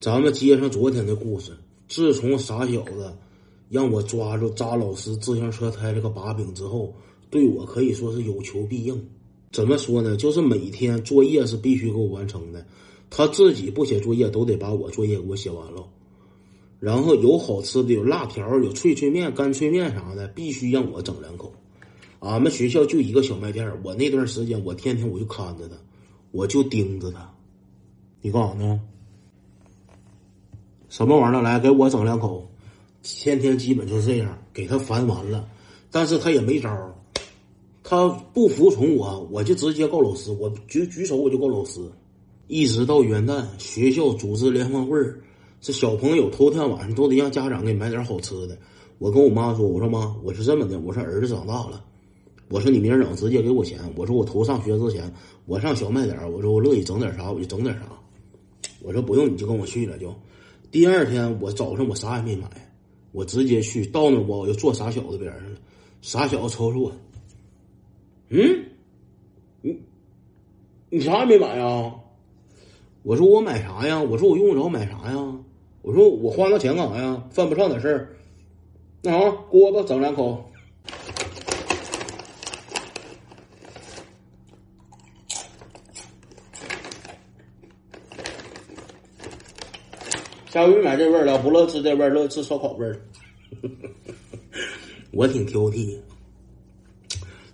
咱们接上昨天的故事。自从傻小子让我抓住扎老师自行车胎这个把柄之后，对我可以说是有求必应。怎么说呢？就是每天作业是必须给我完成的，他自己不写作业都得把我作业给我写完了。然后有好吃的，有辣条，有脆脆面、干脆面啥的，必须让我整两口。俺们学校就一个小卖店，我那段时间我天天我就看着他，我就盯着他。你干啥呢？什么玩意儿？来给我整两口，天天基本就是这样，给他烦完了，但是他也没招他不服从我，我就直接告老师，我举举手我就告老师。一直到元旦，学校组织联欢会这小朋友头天晚上都得让家长给买点好吃的。我跟我妈说，我说妈，我是这么的，我说儿子长大了，我说你明儿整直接给我钱，我说我头上学之前，我上小卖点我说我乐意整点啥我就整点啥，我说不用你就跟我去了就。第二天我早上我啥也没买，我直接去到那我我就坐傻小子边上了。傻小子瞅瞅我，嗯，你你啥也没买啊？我说我买啥呀？我说我用不着买啥呀？我说我花那钱干啥呀？犯不上点事儿。那啥，锅巴整两口。下回买这味儿了，不乐吃这味儿，乐吃烧烤味儿。我挺挑剔。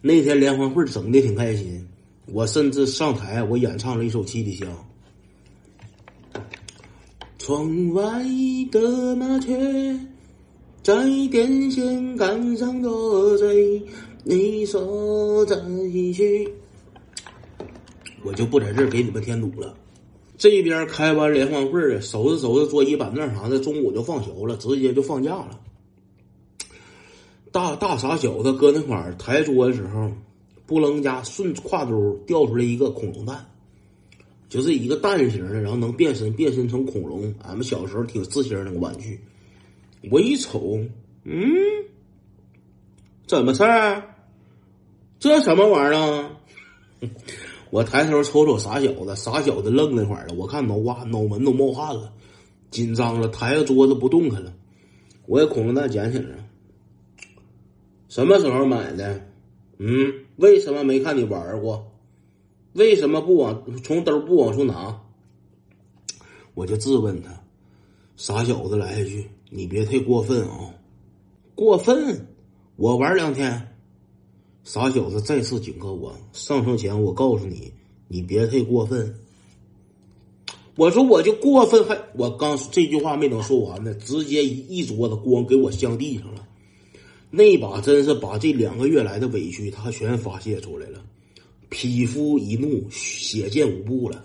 那天联欢会整的挺开心，我甚至上台我演唱了一首《七里香》。窗外的麻雀在电线杆上作祟，你说这一句，我就不在这儿给你们添堵了。这边开完联欢会儿收拾收拾桌椅板凳啥的，中午就放学了，直接就放假了。大大傻小子搁那块儿抬桌的时候，不楞家顺挎兜掉出来一个恐龙蛋，就是一个蛋形的，然后能变身变身成恐龙。俺们小时候挺自信那个玩具，我一瞅，嗯，怎么事儿？这什么玩意儿啊？我抬头瞅瞅傻小子，傻小子愣那块儿了。我看脑瓜脑门都冒汗了，紧张了，抬着桌子不动弹了。我也恐龙蛋捡起来了。什么时候买的？嗯，为什么没看你玩过？为什么不往从兜不往出拿？我就质问他。傻小子来一句：“你别太过分啊！”过分？我玩两天。傻小子再次警告我：上车前我告诉你，你别太过分。我说我就过分，还我刚这句话没等说完呢，直接一一桌子光给我镶地上了。那把真是把这两个月来的委屈他全发泄出来了，匹夫一怒，血溅五步了。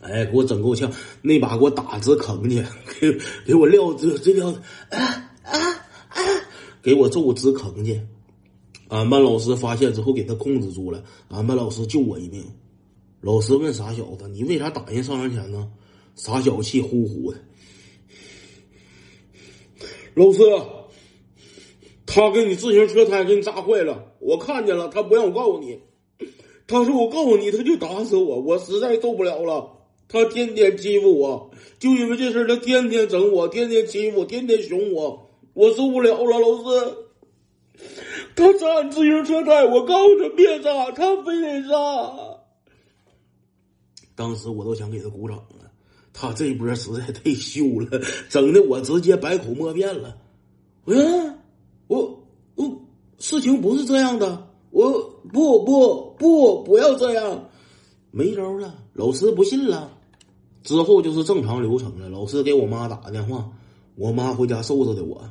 哎，给我整够呛，那把给我打直坑去，给给我撂这这撂啊啊啊，给我揍直坑去。俺班老师发现之后，给他控制住了。俺班老师救我一命。老师问傻小子：“你为啥打人上人前呢？”傻小子气呼呼的。老师，他给你自行车胎给你扎坏了，我看见了。他不让我告诉你，他说我告诉你他就打死我，我实在受不了了。他天天欺负我，就因为这事他天天整我，天天欺负，天天凶我，我受不了了，老师。他扎自行车胎，我告诉他别扎，他非得扎。当时我都想给他鼓掌了，他这波实在太秀了，整的我直接百口莫辩了。嗯，我我事情不是这样的，我不不不不要这样，没招了。老师不信了，之后就是正常流程了。老师给我妈打个电话，我妈回家收拾的我。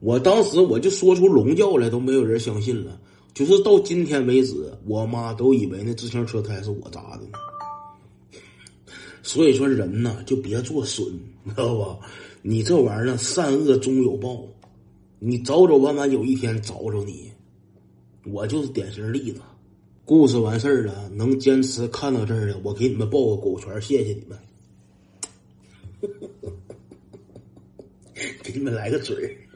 我当时我就说出龙叫来，都没有人相信了。就是到今天为止，我妈都以为那自行车胎是我扎的呢。所以说人呢，就别做损，知道吧？你这玩意儿，善恶终有报，你早早晚晚有一天找着你。我就是典型例子。故事完事儿了，能坚持看到这儿的，我给你们抱个狗拳，谢谢你们。给你们来个嘴儿。